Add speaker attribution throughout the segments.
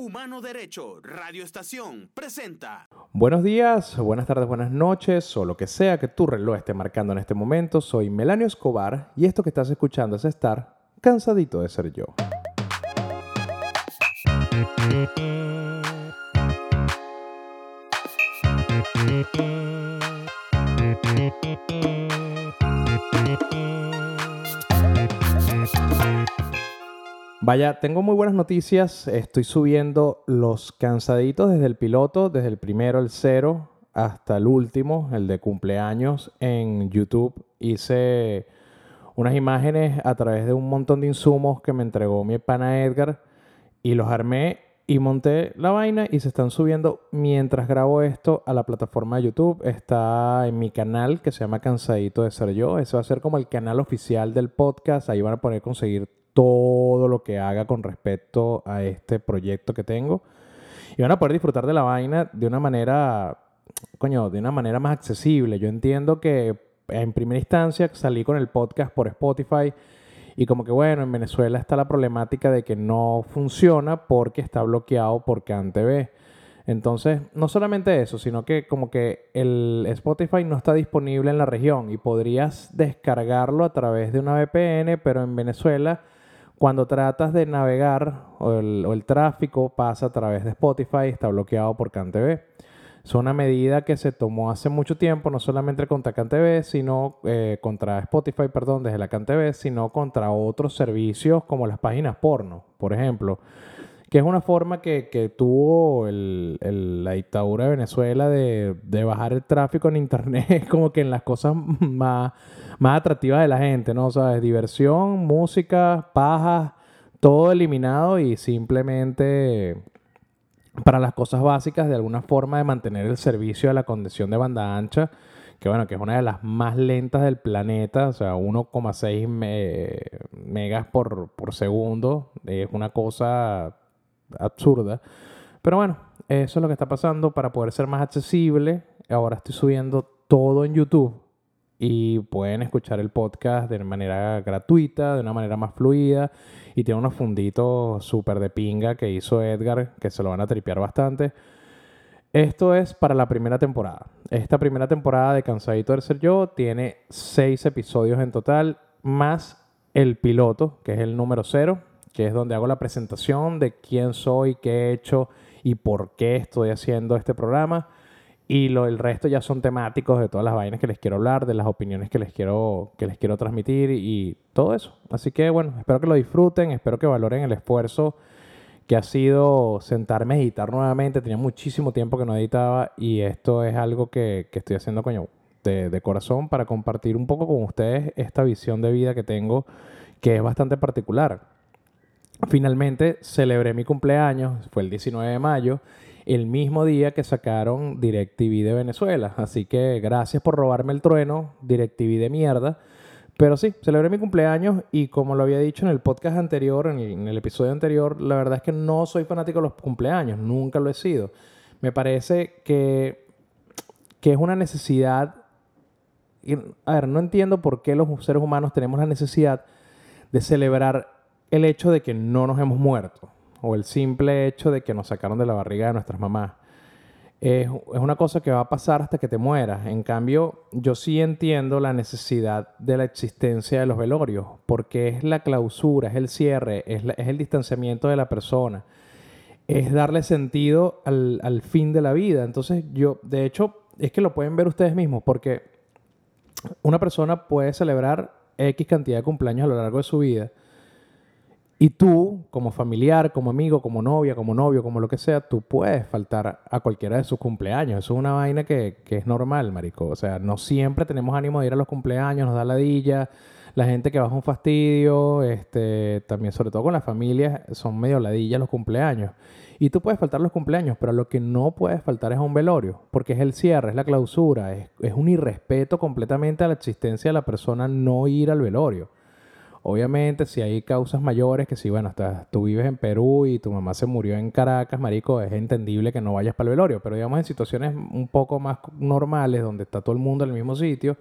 Speaker 1: Humano Derecho, Radio Estación, presenta.
Speaker 2: Buenos días, buenas tardes, buenas noches, o lo que sea que tu reloj esté marcando en este momento. Soy Melanio Escobar y esto que estás escuchando es estar cansadito de ser yo. Vaya, tengo muy buenas noticias. Estoy subiendo los cansaditos desde el piloto, desde el primero, el cero, hasta el último, el de cumpleaños, en YouTube. Hice unas imágenes a través de un montón de insumos que me entregó mi pana Edgar y los armé y monté la vaina y se están subiendo mientras grabo esto a la plataforma de YouTube. Está en mi canal que se llama Cansadito de Ser Yo. Ese va a ser como el canal oficial del podcast. Ahí van a poder conseguir todo lo que haga con respecto a este proyecto que tengo. Y van a poder disfrutar de la vaina de una manera, coño, de una manera más accesible. Yo entiendo que en primera instancia salí con el podcast por Spotify y como que bueno, en Venezuela está la problemática de que no funciona porque está bloqueado por CanTV. Entonces, no solamente eso, sino que como que el Spotify no está disponible en la región y podrías descargarlo a través de una VPN, pero en Venezuela cuando tratas de navegar o el, tráfico pasa a través de Spotify, está bloqueado por CanTV. Es una medida que se tomó hace mucho tiempo, no solamente contra CanTV, sino eh, contra Spotify, perdón, desde la CanTV, sino contra otros servicios como las páginas porno, por ejemplo que es una forma que, tuvo la dictadura de Venezuela de, bajar el tráfico en Internet, como que en las cosas más, más atractivas de la gente, ¿no? O sea, diversión, música, paja, todo eliminado y simplemente para las cosas básicas de alguna forma de mantener el servicio de la condición de banda ancha, que bueno, que es una de las más lentas del planeta, o sea, 1,6 megas por, por segundo, es una cosa absurda. Pero bueno, eso es lo que está pasando para poder ser más accesible. Ahora estoy subiendo todo en YouTube y pueden escuchar el podcast de manera gratuita, de una manera más fluida. Y tiene unos funditos súper de pinga que hizo Edgar, que se lo van a tripear bastante. Esto es para la primera temporada. Esta primera temporada de Cansadito de Ser Yo tiene seis episodios en total, más el piloto, que es el número cero, que es donde hago la presentación de quién soy, qué he hecho y por qué estoy haciendo este programa. Y lo, el resto ya son temáticos de todas las vainas que les quiero hablar, de las opiniones que les quiero, que les quiero transmitir y, todo eso. Así que bueno, espero que lo disfruten, espero que valoren el esfuerzo que ha sido sentarme a editar nuevamente. Tenía muchísimo tiempo que no editaba y esto es algo que, que estoy haciendo coño, de, de corazón para compartir un poco con ustedes esta visión de vida que tengo que es bastante particular Finalmente celebré mi cumpleaños, fue el 19 de mayo, el mismo día que sacaron DirecTV de Venezuela. Así que gracias por robarme el trueno, DirecTV de mierda. Pero sí, celebré mi cumpleaños y como lo había dicho en el podcast anterior, en el, episodio anterior, la verdad es que no soy fanático de los cumpleaños, nunca lo he sido. Me parece que, que es una necesidad... a ver, no entiendo por qué los seres humanos tenemos la necesidad de celebrar el hecho de que no nos hemos muerto o el simple hecho de que nos sacaron de la barriga de nuestras mamás. Es, una cosa que va a pasar hasta que te mueras. En cambio, yo sí entiendo la necesidad de la existencia de los velorios, porque es la clausura, es el cierre, es, el distanciamiento de la persona, es darle sentido al, al fin de la vida. Entonces, yo, de hecho, es que lo pueden ver ustedes mismos, porque una persona puede celebrar X cantidad de cumpleaños a lo largo de su vida, y tú, como familiar, como amigo, como novia, como novio, como lo que sea, tú puedes faltar a cualquiera de sus cumpleaños. Eso es una vaina que, es normal, marico. O sea, no siempre tenemos ánimo de ir a los cumpleaños, nos da ladilla. La gente que baja un fastidio, este, también sobre todo con las familias, son medio ladillas los cumpleaños. Y tú puedes faltar los cumpleaños, pero lo que no puedes faltar es un velorio, porque es el cierre, es la clausura, es, es un irrespeto completamente a la existencia de la persona no ir al velorio. Obviamente, si hay causas mayores, que si, bueno, hasta tú vives en Perú y tu mamá se murió en Caracas, marico, es entendible que no vayas para el velorio. Pero digamos, en situaciones un poco más normales, donde está todo el mundo en el mismo sitio,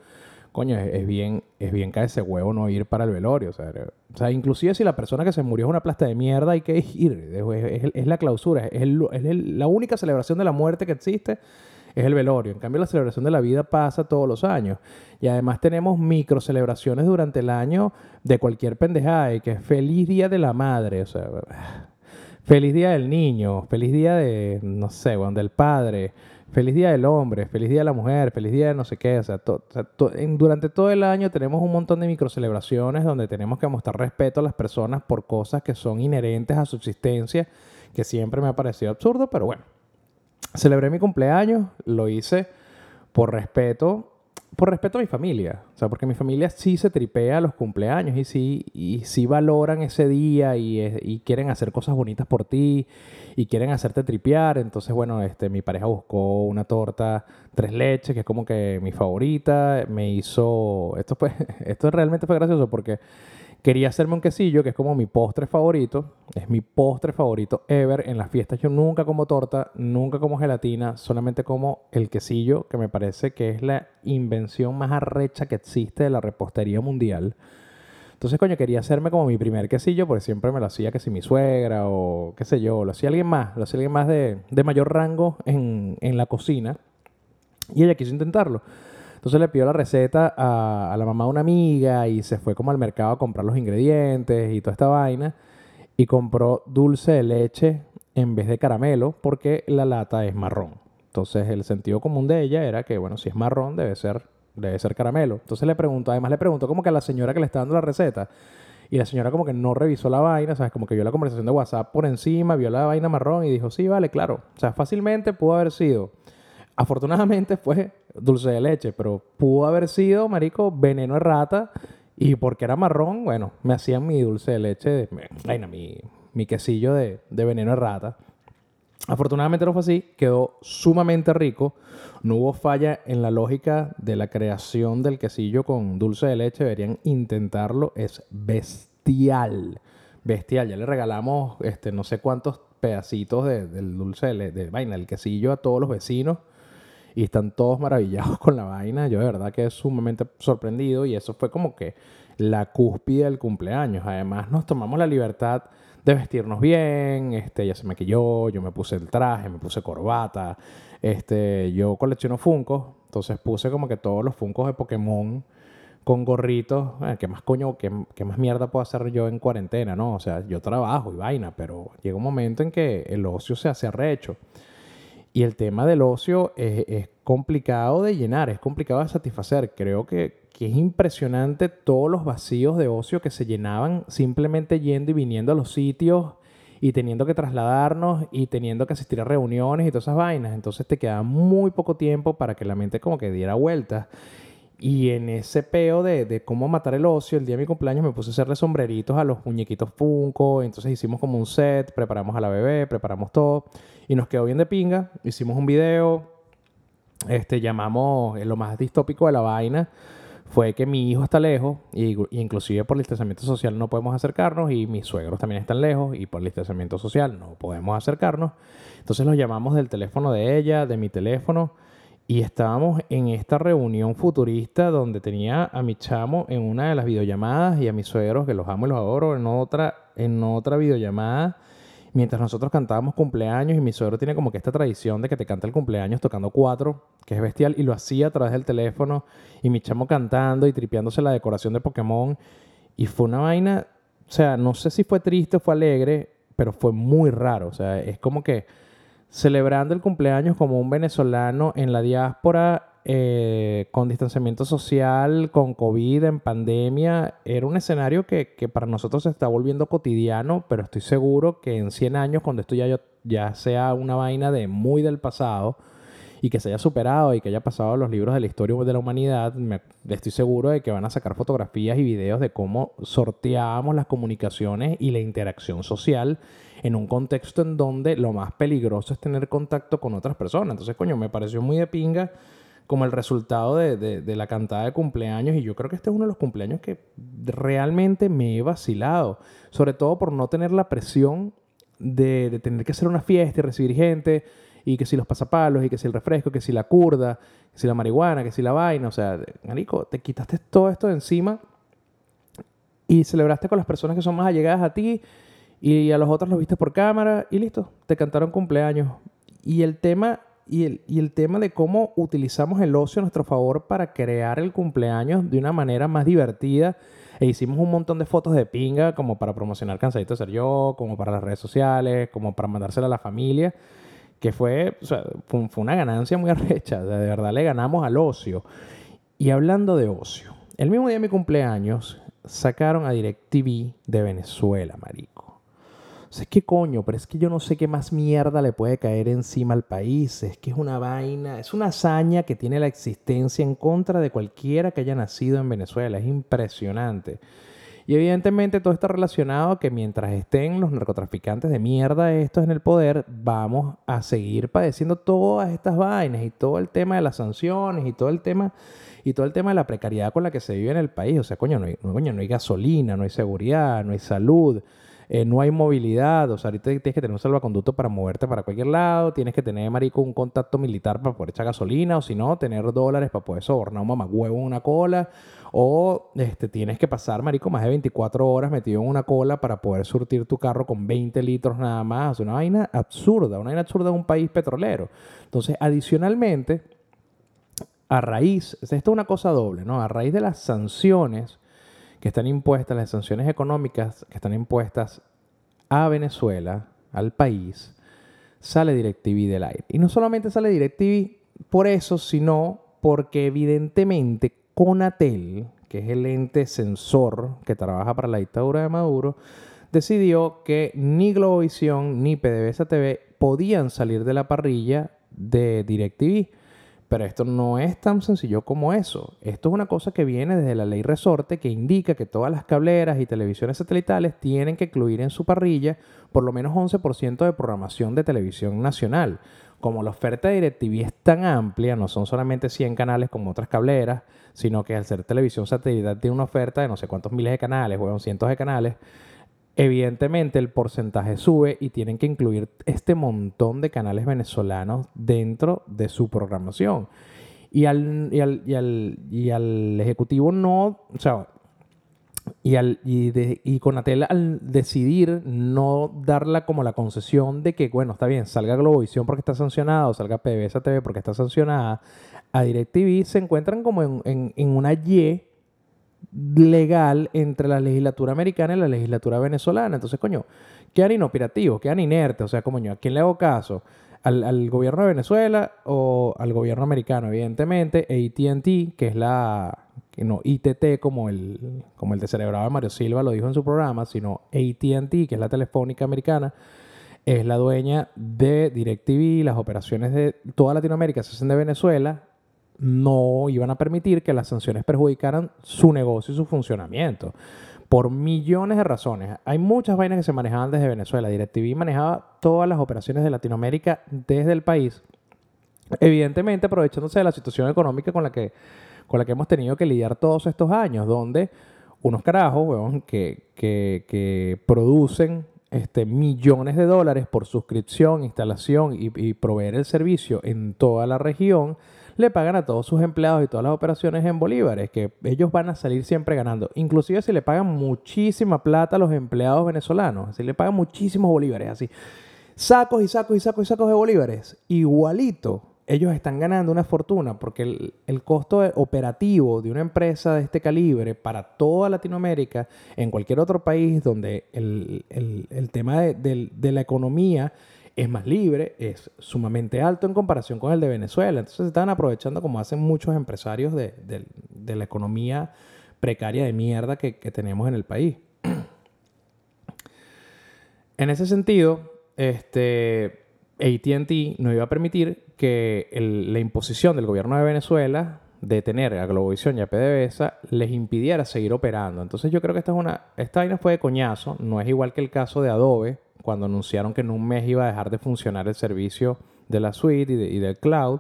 Speaker 2: coño, es, es bien, es bien cae ese huevo no ir para el velorio. O sea, era- o sea, inclusive si la persona que se murió es una plasta de mierda, hay que ir. Es, la clausura, es el- la única celebración de la muerte que existe. Es el velorio. En cambio, la celebración de la vida pasa todos los años. Y además tenemos micro celebraciones durante el año de cualquier pendejada. Y que es feliz día de la madre. O sea, Feliz día del niño, feliz día de, no sé, weón, del padre, feliz día del hombre, feliz día de la mujer, feliz día de no sé qué. O sea, durante todo el año tenemos un montón de microcelebraciones donde tenemos que mostrar respeto a las personas por cosas que son inherentes a su existencia, que siempre me ha parecido absurdo, pero bueno. Celebré mi cumpleaños, lo hice por respeto, por respeto a mi familia. O sea, porque mi familia sí se tripea los cumpleaños y sí, y sí valoran ese día y, y quieren hacer cosas bonitas por ti y quieren hacerte tripear. Entonces, bueno, este, mi pareja buscó una torta tres leches, que es como que mi favorita. Me hizo... Esto, fue, esto realmente fue gracioso porque quería hacerme un quesillo, que es como mi postre favorito. Es mi postre favorito ever. En las fiestas yo nunca como torta, nunca como gelatina, solamente como el quesillo, que me parece que es la invención más arrecha que existe de la repostería mundial. Entonces, coño, quería hacerme como mi primer quesillo, porque siempre me lo hacía que si mi suegra o qué sé yo, lo hacía alguien más, lo hacía alguien más de, de mayor rango en, en la cocina. Y ella quiso intentarlo. Entonces le pidió la receta a, la mamá de una amiga y se fue como al mercado a comprar los ingredientes y toda esta vaina. Y compró dulce de leche en vez de caramelo porque la lata es marrón. Entonces el sentido común de ella era que, bueno, si es marrón debe ser, debe ser caramelo. Entonces le preguntó, además le preguntó como que a la señora que le está dando la receta. Y la señora como que no revisó la vaina, ¿sabes? Como que vio la conversación de WhatsApp por encima, vio la vaina marrón y dijo, sí, vale, claro. O sea, fácilmente pudo haber sido Afortunadamente fue dulce de leche, pero pudo haber sido, marico, veneno de rata. Y porque era marrón, bueno, me hacían mi dulce de leche, de, mi, mi quesillo de, de veneno de rata. Afortunadamente no fue así, quedó sumamente rico. No hubo falla en la lógica de la creación del quesillo con dulce de leche. Deberían intentarlo. Es bestial. Bestial. Ya le regalamos este, no sé cuántos pedacitos de- del dulce de, de vaina, el quesillo a todos los vecinos. Y están todos maravillados con la vaina. Yo de verdad que es sumamente sorprendido. Y eso fue como que la cúspide del cumpleaños. Además, nos tomamos la libertad de vestirnos bien. Este, ella se maquilló, yo me puse el traje, me puse corbata. Este, yo colecciono Funkos. Entonces puse como que todos los Funkos de Pokémon con gorritos. Eh, ¿Qué más coño, qué, qué más mierda puedo hacer yo en cuarentena, no? O sea, yo trabajo y vaina, pero llega un momento en que el ocio se hace arrecho. Y el tema del ocio es, es complicado de llenar, es complicado de satisfacer. Creo que, que es impresionante todos los vacíos de ocio que se llenaban simplemente yendo y viniendo a los sitios y teniendo que trasladarnos y teniendo que asistir a reuniones y todas esas vainas. Entonces te quedaba muy poco tiempo para que la mente como que diera vueltas. Y en ese peo de, de cómo matar el ocio, el día de mi cumpleaños me puse a hacerle sombreritos a los muñequitos Funko. Entonces hicimos como un set, preparamos a la bebé, preparamos todo. Y nos quedó bien de pinga. Hicimos un video. Este, llamamos, eh, lo más distópico de la vaina fue que mi hijo está lejos y, y inclusive por el distanciamiento social no podemos acercarnos y mis suegros también están lejos y por el distanciamiento social no podemos acercarnos. Entonces los llamamos del teléfono de ella, de mi teléfono y estábamos en esta reunión futurista donde tenía a mi chamo en una de las videollamadas y a mis suegros, que los amo y los adoro, en otra, en otra videollamada. Mientras nosotros cantábamos cumpleaños y mi suegro tiene como que esta tradición de que te canta el cumpleaños tocando cuatro, que es bestial, y lo hacía a través del teléfono y mi chamo cantando y tripeándose la decoración de Pokémon. Y fue una vaina, o sea, no sé si fue triste o fue alegre, pero fue muy raro. O sea, es como que celebrando el cumpleaños como un venezolano en la diáspora, eh, con distanciamiento social, con COVID, en pandemia, era un escenario que, que para nosotros se está volviendo cotidiano, pero estoy seguro que en 100 años, cuando esto ya, ya sea una vaina de muy del pasado y que se haya superado y que haya pasado los libros de la historia de la humanidad, me- estoy seguro de que van a sacar fotografías y videos de cómo sorteábamos las comunicaciones y la interacción social en un contexto en donde lo más peligroso es tener contacto con otras personas. Entonces, coño, me pareció muy de pinga como el resultado de, de- de la cantada de cumpleaños y yo creo que este es uno de los cumpleaños que realmente me he vacilado, sobre todo por no tener la presión de, de tener que hacer una fiesta y recibir gente y que si los pasapalos, y que si el refresco, que si la curda, que si la marihuana, que si la vaina. O sea, marico, te quitaste todo esto de encima y celebraste con las personas que son más allegadas a ti y a los otros los viste por cámara y listo, te cantaron cumpleaños. Y el tema y el, y el tema de cómo utilizamos el ocio a nuestro favor para crear el cumpleaños de una manera más divertida. E hicimos un montón de fotos de pinga como para promocionar Cansadito de Ser Yo, como para las redes sociales, como para mandársela a la familia, que fue, fue, una ganancia muy arrecha. De verdad le ganamos al ocio. Y hablando de ocio, el mismo día de mi cumpleaños sacaron a DirecTV de Venezuela, marico. O sea, es que coño, pero es que yo no sé qué más mierda le puede caer encima al país. Es que es una vaina, es una hazaña que tiene la existencia en contra de cualquiera que haya nacido en Venezuela. Es impresionante. Y evidentemente todo está relacionado a que mientras estén los narcotraficantes de mierda estos en el poder, vamos a seguir padeciendo todas estas vainas y todo el tema de las sanciones y todo el tema y todo el tema de la precariedad con la que se vive en el país. O sea, coño, no hay, coño, no hay gasolina, no hay seguridad, no hay salud. Eh, no hay movilidad, o sea, ahorita tienes que tener un salvaconducto para moverte para cualquier lado, tienes que tener, marico, un contacto militar para poder echar gasolina, o si no, tener dólares para poder sobornar un mamagüevo en una cola, o este, tienes que pasar, marico, más de 24 horas metido en una cola para poder surtir tu carro con 20 litros nada más, una vaina absurda, una vaina absurda en un país petrolero. Entonces, adicionalmente, a raíz, esto es una cosa doble, ¿no? A raíz de las sanciones que están impuestas, las sanciones económicas que están impuestas a Venezuela, al país, sale DirecTV del aire. Y no solamente sale DirecTV por eso, sino porque evidentemente Conatel, que es el ente censor que trabaja para la dictadura de Maduro, decidió que ni Globovisión ni PDVSA TV podían salir de la parrilla de DirecTV. Pero esto no es tan sencillo como eso. Esto es una cosa que viene desde la ley resorte que indica que todas las cableras y televisiones satelitales tienen que incluir en su parrilla por lo menos 11% de programación de televisión nacional. Como la oferta de DirecTV es tan amplia, no son solamente 100 canales como otras cableras, sino que al ser televisión satelital tiene una oferta de no sé cuántos miles de canales, o cientos de canales, evidentemente el porcentaje sube y tienen que incluir este montón de canales venezolanos dentro de su programación. Y al, y al, y al, ejecutivo no, o sea, y, al, y, de, y Conatel al decidir no darla como la concesión de que, bueno, está bien, salga Globovisión porque está sancionada o salga PBS TV porque está sancionada, a DirecTV se encuentran como en, en, en una Y legal entre la legislatura americana y la legislatura venezolana. Entonces, coño, quedan inoperativos, quedan inertes. O sea, como ¿a quién le hago caso? ¿Al, gobierno de Venezuela o al gobierno americano? Evidentemente, ATT, que es la. No, ITT como el, como el descerebrado de Mario Silva lo dijo en su programa, sino ATT, que es la telefónica americana, es la dueña de DirecTV, las operaciones de toda Latinoamérica se hacen de Venezuela, no iban a permitir que las sanciones perjudicaran su negocio y su funcionamiento. Por millones de razones. Hay muchas vainas que se manejaban desde Venezuela. DirecTV manejaba todas las operaciones de Latinoamérica desde el país. Evidentemente aprovechándose de la situación económica con la que, con la que hemos tenido que lidiar todos estos años, donde unos carajos, que, que, producen este, millones de dólares por suscripción, instalación y, y proveer el servicio en toda la región, le pagan a todos sus empleados y todas las operaciones en bolívares, que ellos van a salir siempre ganando. Inclusive si le pagan muchísima plata a los empleados venezolanos, si le pagan muchísimos bolívares, así. Sacos y sacos y sacos y sacos de bolívares. Igualito, ellos están ganando una fortuna porque el, costo operativo de una empresa de este calibre para toda Latinoamérica, en cualquier otro país donde el, tema de, de la economía es más libre, es sumamente alto en comparación con el de Venezuela. Entonces se están aprovechando como hacen muchos empresarios de, la economía precaria de mierda que, tenemos en el país. en ese sentido, este, ATT no iba a permitir que la imposición del gobierno de Venezuela de tener a Globovisión y a PDVSA les impidiera seguir operando. Entonces yo creo que esta es una esta vaina fue de coñazo, no es igual que el caso de Adobe cuando anunciaron que en un mes iba a dejar de funcionar el servicio de la suite y, del cloud,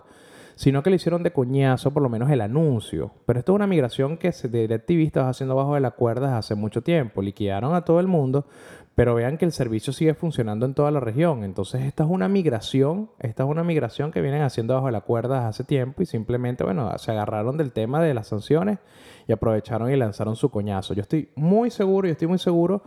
Speaker 2: sino que le hicieron de coñazo por lo menos el anuncio. Pero esto es una migración que de DirecTV estaba haciendo bajo de la cuerda hace mucho tiempo. Liquidaron a todo el mundo, pero vean que el servicio sigue funcionando en toda la región. Entonces, esta es una migración, esta es una migración que vienen haciendo bajo la cuerda hace tiempo y simplemente, bueno, se agarraron del tema de las sanciones y aprovecharon y lanzaron su coñazo. Yo estoy muy seguro, yo estoy muy seguro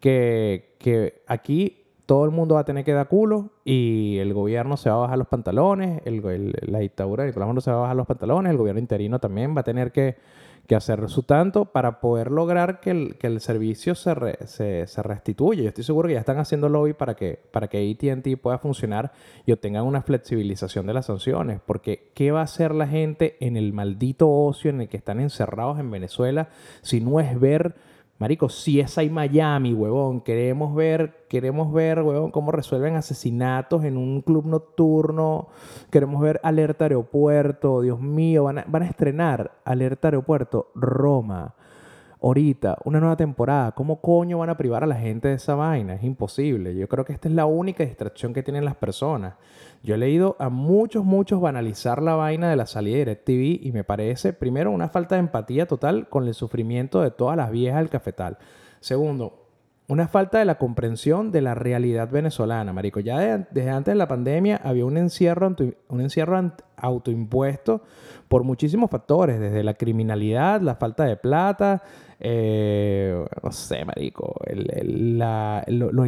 Speaker 2: que, que aquí todo el mundo va a tener que dar culo y el gobierno se va a bajar los pantalones, el, la dictadura de Nicolás Maduro se va a bajar los pantalones, el gobierno interino también va a tener que que hacer su tanto para poder lograr que el, que el servicio se, se, se, restituya. Yo estoy seguro que ya están haciendo lobby para que, para que ATT pueda funcionar y obtengan una flexibilización de las sanciones. Porque, ¿qué va a hacer la gente en el maldito ocio en el que están encerrados en Venezuela si no es ver Marico, si es ahí Miami, huevón. Queremos ver, queremos ver, huevón, cómo resuelven asesinatos en un club nocturno. Queremos ver Alerta Aeropuerto. Dios mío, van a, van a estrenar Alerta Aeropuerto Roma ahorita, una nueva temporada, ¿cómo coño van a privar a la gente de esa vaina? Es imposible. Yo creo que esta es la única distracción que tienen las personas. Yo he leído a muchos, muchos banalizar la vaina de la salida de DirecTV y me parece, primero, una falta de empatía total con el sufrimiento de todas las viejas del cafetal. Segundo, una falta de la comprensión de la realidad venezolana, marico. Ya desde antes de la pandemia había un encierro, un encierro autoimpuesto por muchísimos factores, desde la criminalidad, la falta de plata, eh, no sé, marico, lo,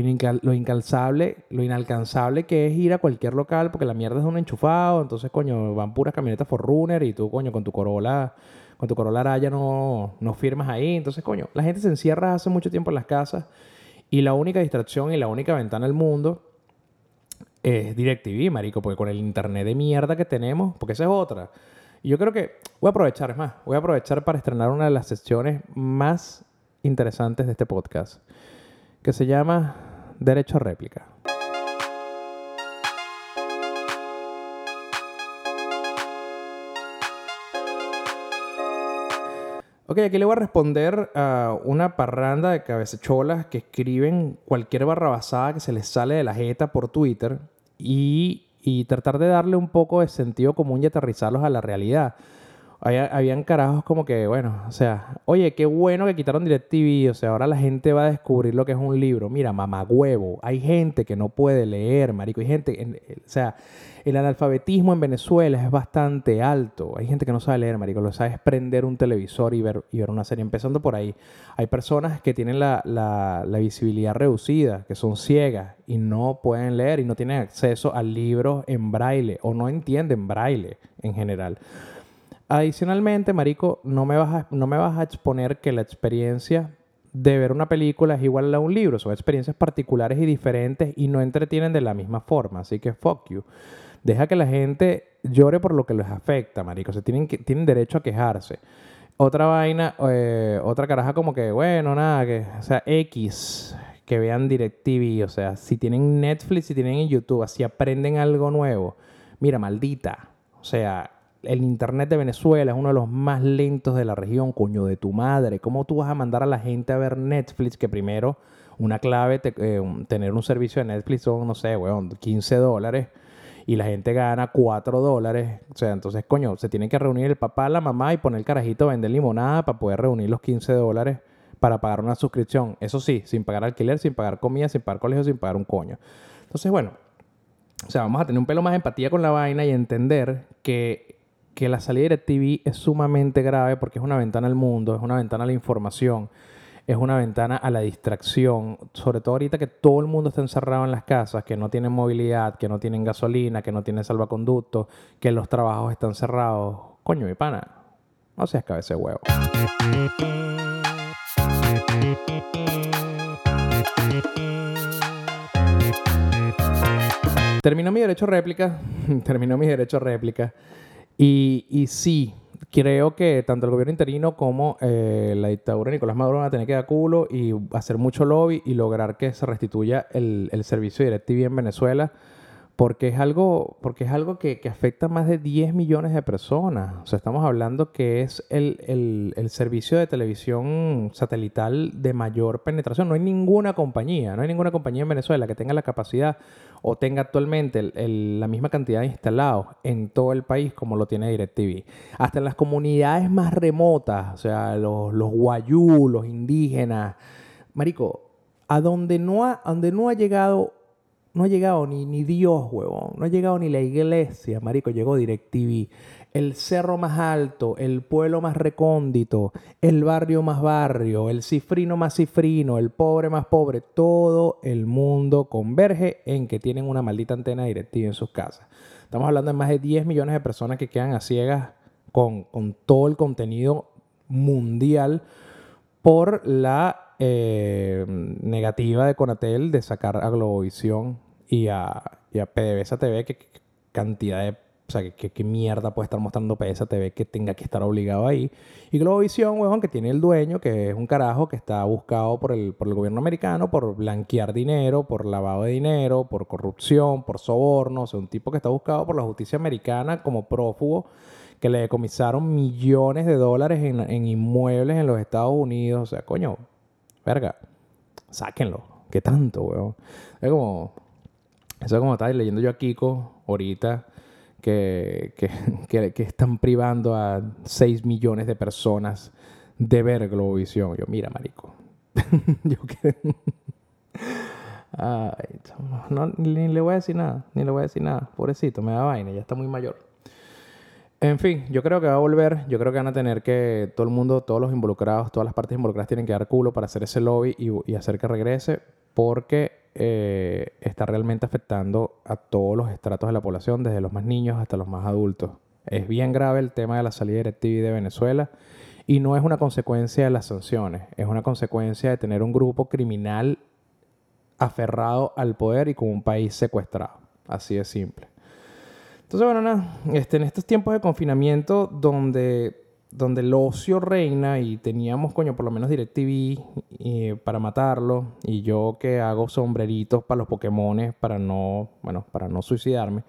Speaker 2: incalzable, lo inalcanzable que es ir a cualquier local porque la mierda es un enchufado, entonces, coño, van puras camionetas Forrunner y tú, coño, con tu Corolla, con tu Corolla Araya no, no firmas ahí, entonces, coño, la gente se encierra hace mucho tiempo en las casas y la única distracción y la única ventana al mundo es DirecTV, marico, porque con el internet de mierda que tenemos, porque esa es otra. Y yo creo que voy a aprovechar, es más, voy a aprovechar para estrenar una de las secciones más interesantes de este podcast, que se llama Derecho a réplica. Ok, aquí le voy a responder a una parranda de cabececholas que escriben cualquier barrabasada que se les sale de la jeta por Twitter y y tratar de darle un poco de sentido común y aterrizarlos a la realidad. Habían carajos como que, bueno, o sea, oye, qué bueno que quitaron DirecTV, o sea, ahora la gente va a descubrir lo que es un libro. Mira, mamagüevo, hay gente que no puede leer, marico, hay gente, o sea, el analfabetismo en Venezuela es bastante alto. Hay gente que no sabe leer, marico. Lo sabe es prender un televisor y ver, y ver una serie. Empezando por ahí. Hay personas que tienen la, la, la, visibilidad reducida, que son ciegas y no pueden leer y no tienen acceso a libros en braille o no entienden braille en general. Adicionalmente, marico, no me vas a, no me vas a exponer que la experiencia de ver una película es igual a un libro. Son experiencias particulares y diferentes y no entretienen de la misma forma. Así que fuck you. Deja que la gente llore por lo que les afecta, marico. Tienen, que, tienen derecho a quejarse. Otra vaina, eh, otra caraja como que, bueno, nada, que, o sea, X, que vean DirecTV, o sea, si tienen Netflix, si tienen YouTube, así aprenden algo nuevo. Mira, maldita. O sea, el internet de Venezuela es uno de los más lentos de la región, coño de tu madre. ¿Cómo tú vas a mandar a la gente a ver Netflix que primero una clave, eh, tener un servicio de Netflix son, no sé, weón, 15 dólares? y la gente gana 4 dólares. O sea, entonces, coño, se tiene que reunir el papá, la mamá y poner el carajito a vender limonada para poder reunir los 15 dólares para pagar una suscripción. Eso sí, sin pagar alquiler, sin pagar comida, sin pagar colegio, sin pagar un coño. Entonces, bueno, o sea, vamos a tener un pelo más de empatía con la vaina y entender que, que la salida de TV es sumamente grave porque es una ventana al mundo, es una ventana a la información es una ventana a la distracción, sobre todo ahorita que todo el mundo está encerrado en las casas, que no tienen movilidad, que no tienen gasolina, que no tienen salvaconducto, que los trabajos están cerrados. Coño, mi pana, no seas cabeza de huevo. Terminó mi derecho a réplica, terminó mi derecho a réplica. Y, y sí, creo que tanto el gobierno interino como eh, la dictadura de Nicolás Maduro van a tener que dar culo y hacer mucho lobby y lograr que se restituya el, servicio de en Venezuela porque es algo, porque es algo que, que, afecta a más de 10 millones de personas. O sea, estamos hablando que es el, el, el, servicio de televisión satelital de mayor penetración. No hay ninguna compañía, no hay ninguna compañía en Venezuela que tenga la capacidad o tenga actualmente la misma cantidad de instalados en todo el país como lo tiene DirecTV. Hasta en las comunidades más remotas, o sea, los, los guayú, los indígenas. Marico, a donde no ha, donde no ha llegado, no ha llegado ni, ni Dios, huevón, no ha llegado ni la iglesia, marico, llegó DirecTV. El cerro más alto, el pueblo más recóndito, el barrio más barrio, el cifrino más cifrino, el pobre más pobre, todo el mundo converge en que tienen una maldita antena directiva en sus casas. Estamos hablando de más de 10 millones de personas que quedan a ciegas con, con todo el contenido mundial por la eh, negativa de Conatel de sacar a Globovisión y a, y a PDVSA TV, cantidad de... O sea, que, mierda puede estar mostrando PDVSA TV que tenga que estar obligado ahí. Y Globovisión, huevón, que tiene el dueño, que es un carajo que está buscado por el, por el gobierno americano por blanquear dinero, por lavado de dinero, por corrupción, por soborno. O sea, un tipo que está buscado por la justicia americana como prófugo que le decomisaron millones de dólares en, inmuebles en los Estados Unidos. O sea, coño, verga, sáquenlo. ¿Qué tanto, weón? Es como, eso es como estaba leyendo yo a Kiko ahorita, que, que, están privando a 6 millones de personas de ver Globovisión. Yo, mira, marico. yo que... Ay, no, ni le voy a decir nada, ni le voy a decir nada. Pobrecito, me da vaina, ya está muy mayor. En fin, yo creo que va a volver. Yo creo que van a tener que todo el mundo, todos los involucrados, todas las partes involucradas tienen que dar culo para hacer ese lobby y, hacer que regrese porque eh, está realmente afectando a todos los estratos de la población, desde los más niños hasta los más adultos. Es bien grave el tema de la salida directiva de Venezuela y no es una consecuencia de las sanciones, es una consecuencia de tener un grupo criminal aferrado al poder y con un país secuestrado. Así de simple. Entonces, bueno, nada, este, en estos tiempos de confinamiento donde, donde el ocio reina y teníamos, coño, por lo menos DirecTV eh, para matarlo y yo que hago sombreritos para los Pokémones para no, bueno, para no suicidarme,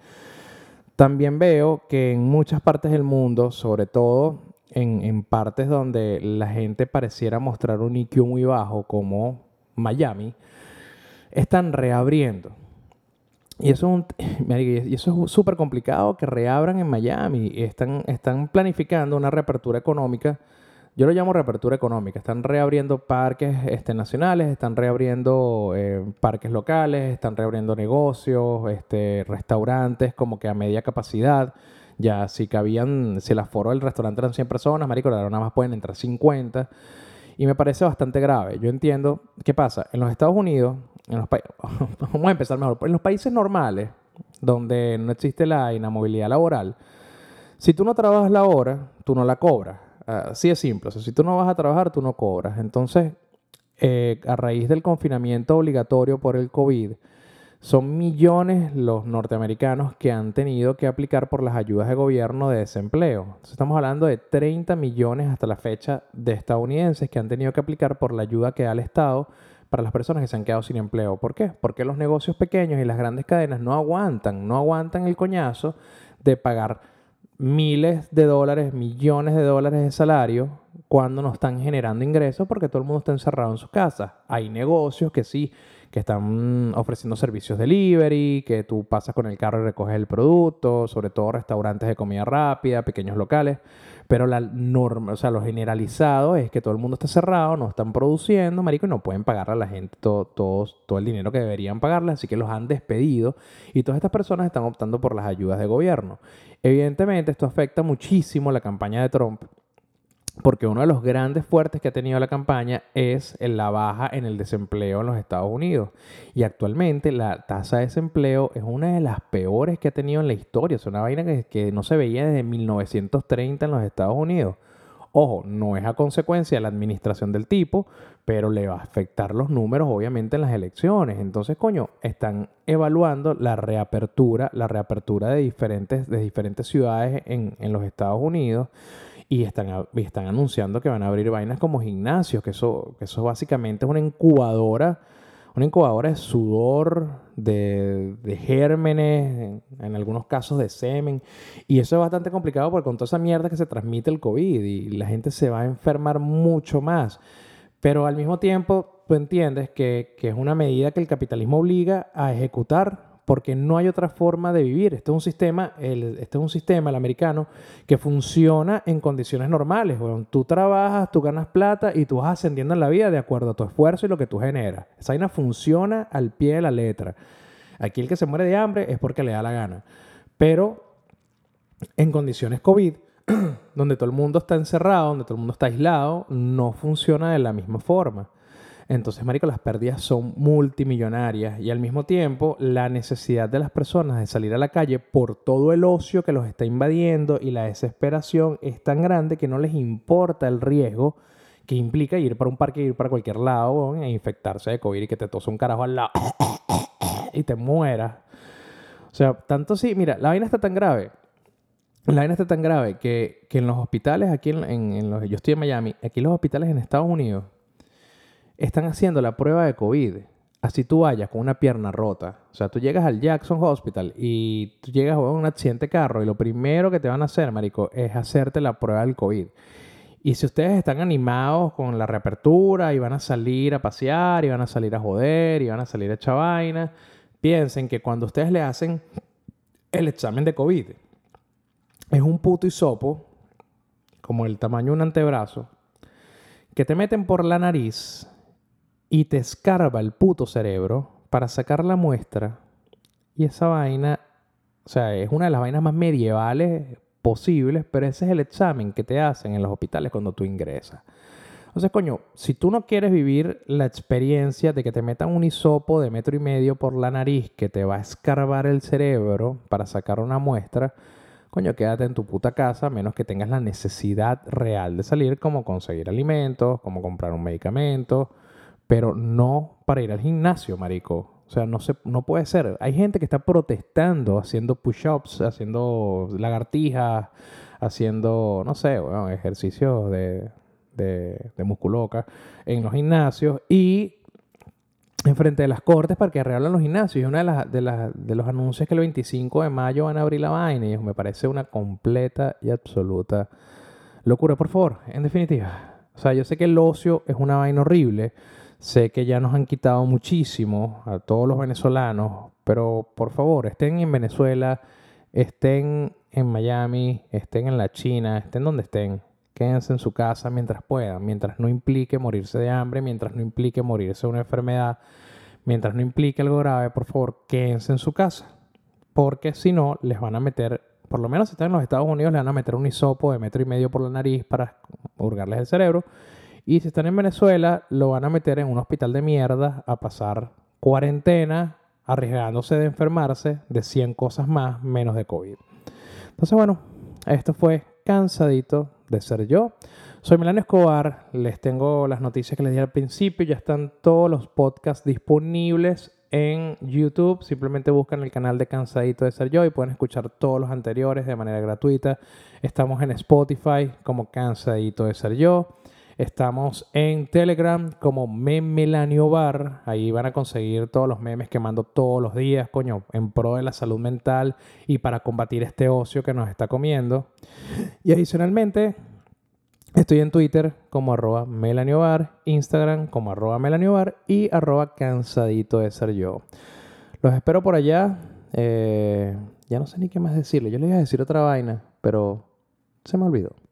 Speaker 2: también veo que en muchas partes del mundo, sobre todo en, en partes donde la gente pareciera mostrar un IQ muy bajo, como Miami, están reabriendo. Y eso es súper complicado que reabran en Miami. Están, están planificando una reapertura económica. Yo lo llamo reapertura económica. Están reabriendo parques este, nacionales, están reabriendo eh, parques locales, están reabriendo negocios, este, restaurantes como que a media capacidad. Ya si cabían, si el aforo del restaurante eran 100 personas, marico, nada más pueden entrar 50. Y me parece bastante grave. Yo entiendo, ¿qué pasa? En los Estados Unidos vamos a empezar mejor. En los países normales, donde no existe la inamovilidad laboral, si tú no trabajas la hora, tú no la cobras. Así es simple. Si tú no vas a trabajar, tú no cobras. Entonces, eh, a raíz del confinamiento obligatorio por el COVID, son millones los norteamericanos que han tenido que aplicar por las ayudas de gobierno de desempleo. Entonces, estamos hablando de 30 millones hasta la fecha de estadounidenses que han tenido que aplicar por la ayuda que da el Estado para las personas que se han quedado sin empleo. ¿Por qué? Porque los negocios pequeños y las grandes cadenas no aguantan, no aguantan el coñazo de pagar miles de dólares, millones de dólares de salario cuando no están generando ingresos porque todo el mundo está encerrado en su casa. Hay negocios que sí, que están ofreciendo servicios delivery, que tú pasas con el carro y recoges el producto, sobre todo restaurantes de comida rápida, pequeños locales. Pero la norma, o sea, lo generalizado es que todo el mundo está cerrado, no están produciendo, marico, y no pueden pagarle a la gente todo, todo, el dinero que deberían pagarle, así que los han despedido y todas estas personas están optando por las ayudas de gobierno. Evidentemente, esto afecta muchísimo la campaña de Trump porque uno de los grandes fuertes que ha tenido la campaña es la baja en el desempleo en los Estados Unidos. Y actualmente la tasa de desempleo es una de las peores que ha tenido en la historia. Es una vaina que, no se veía desde 1930 en los Estados Unidos. Ojo, no es a consecuencia de la administración del tipo, pero le va a afectar los números obviamente en las elecciones. Entonces, coño, están evaluando la reapertura, la reapertura de diferentes, de diferentes ciudades en, en los Estados Unidos y están, están anunciando que van a abrir vainas como gimnasios, que eso, que eso básicamente es una incubadora, una incubadora de sudor, de, de gérmenes, en, algunos casos de semen. Y eso es bastante complicado porque con toda esa mierda que se transmite el COVID y la gente se va a enfermar mucho más. Pero al mismo tiempo, tú entiendes que, que es una medida que el capitalismo obliga a ejecutar porque no hay otra forma de vivir. Este es un sistema, el, este es un sistema, el americano, que funciona en condiciones normales. Bueno, tú trabajas, tú ganas plata y tú vas ascendiendo en la vida de acuerdo a tu esfuerzo y lo que tú generas. Esa vaina funciona al pie de la letra. Aquí el que se muere de hambre es porque le da la gana. Pero en condiciones COVID, donde todo el mundo está encerrado, donde todo el mundo está aislado, no funciona de la misma forma. Entonces, marico, las pérdidas son multimillonarias y al mismo tiempo la necesidad de las personas de salir a la calle por todo el ocio que los está invadiendo y la desesperación es tan grande que no les importa el riesgo que implica ir para un parque, ir para cualquier lado e infectarse de COVID y que te tose un carajo al lado y te mueras. O sea, tanto sí, mira, la vaina está tan grave la vaina está tan grave que, en los hospitales, aquí en, en, los, yo estoy en Miami, aquí los hospitales en Estados Unidos, están haciendo la prueba de COVID. Así tú vayas con una pierna rota. O sea, tú llegas al Jackson Hospital y tú llegas a un accidente de carro y lo primero que te van a hacer, marico, es hacerte la prueba del COVID. Y si ustedes están animados con la reapertura y van a salir a pasear y van a salir a joder y van a salir a echar vaina, piensen que cuando ustedes le hacen el examen de COVID, es un puto hisopo, como el tamaño de un antebrazo, que te meten por la nariz y te escarba el puto cerebro para sacar la muestra. Y esa vaina, o sea, es una de las vainas más medievales posibles, pero ese es el examen que te hacen en los hospitales cuando tú ingresas. Entonces, coño, si tú no quieres vivir la experiencia de que te metan un hisopo de metro y medio por la nariz que te va a escarbar el cerebro para sacar una muestra, coño, quédate en tu puta casa, menos que tengas la necesidad real de salir, como conseguir alimentos, como comprar un medicamento, pero no para ir al gimnasio, marico. O sea, no, se, no puede ser. Hay gente que está protestando, haciendo push-ups, haciendo lagartijas, haciendo, no sé, bueno, ejercicios de, de, de musculoca en los gimnasios y enfrente de las cortes para que reabran los gimnasios. Y uno de, las, de, las, de los anuncios que el 25 de mayo van a abrir la vaina y me parece una completa y absoluta locura. Por favor, en definitiva. O sea, yo sé que el ocio es una vaina horrible. Sé que ya nos han quitado muchísimo a todos los venezolanos, pero por favor, estén en Venezuela, estén en Miami, estén en la China, estén donde estén. Quédense en su casa mientras puedan, mientras no implique morirse de hambre, mientras no implique morirse de una enfermedad, mientras no implique algo grave, por favor, quédense en su casa. Porque si no, les van a meter, por lo menos si están en los Estados Unidos, les van a meter un hisopo de metro y medio por la nariz para hurgarles el cerebro. Y si están en Venezuela, lo van a meter en un hospital de mierda a pasar cuarentena, arriesgándose de enfermarse de 100 cosas más, menos de COVID. Entonces, bueno, esto fue cansadito de ser yo. Soy Melano Escobar, les tengo las noticias que les di al principio, ya están todos los podcasts disponibles en YouTube, simplemente buscan el canal de Cansadito de Ser Yo y pueden escuchar todos los anteriores de manera gratuita. Estamos en Spotify como Cansadito de Ser Yo. Estamos en Telegram como Memelanio Bar. Ahí van a conseguir todos los memes que mando todos los días, coño, en pro de la salud mental y para combatir este ocio que nos está comiendo. Y adicionalmente, estoy en Twitter como arroba melaniobar, Instagram como arroba melaniobar y arroba cansadito de ser yo. Los espero por allá. Eh, ya no sé ni qué más decirle. Yo les iba a decir otra vaina, pero se me olvidó.